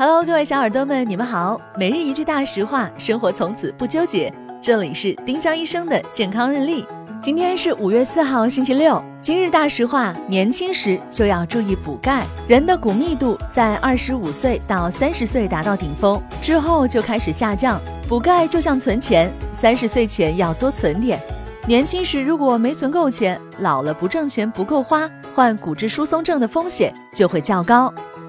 Hello，各位小耳朵们，你们好。每日一句大实话，生活从此不纠结。这里是丁香医生的健康日历。今天是五月四号，星期六。今日大实话：年轻时就要注意补钙。人的骨密度在二十五岁到三十岁达到顶峰之后就开始下降。补钙就像存钱，三十岁前要多存点。年轻时如果没存够钱，老了不挣钱不够花，患骨质疏松症的风险就会较高。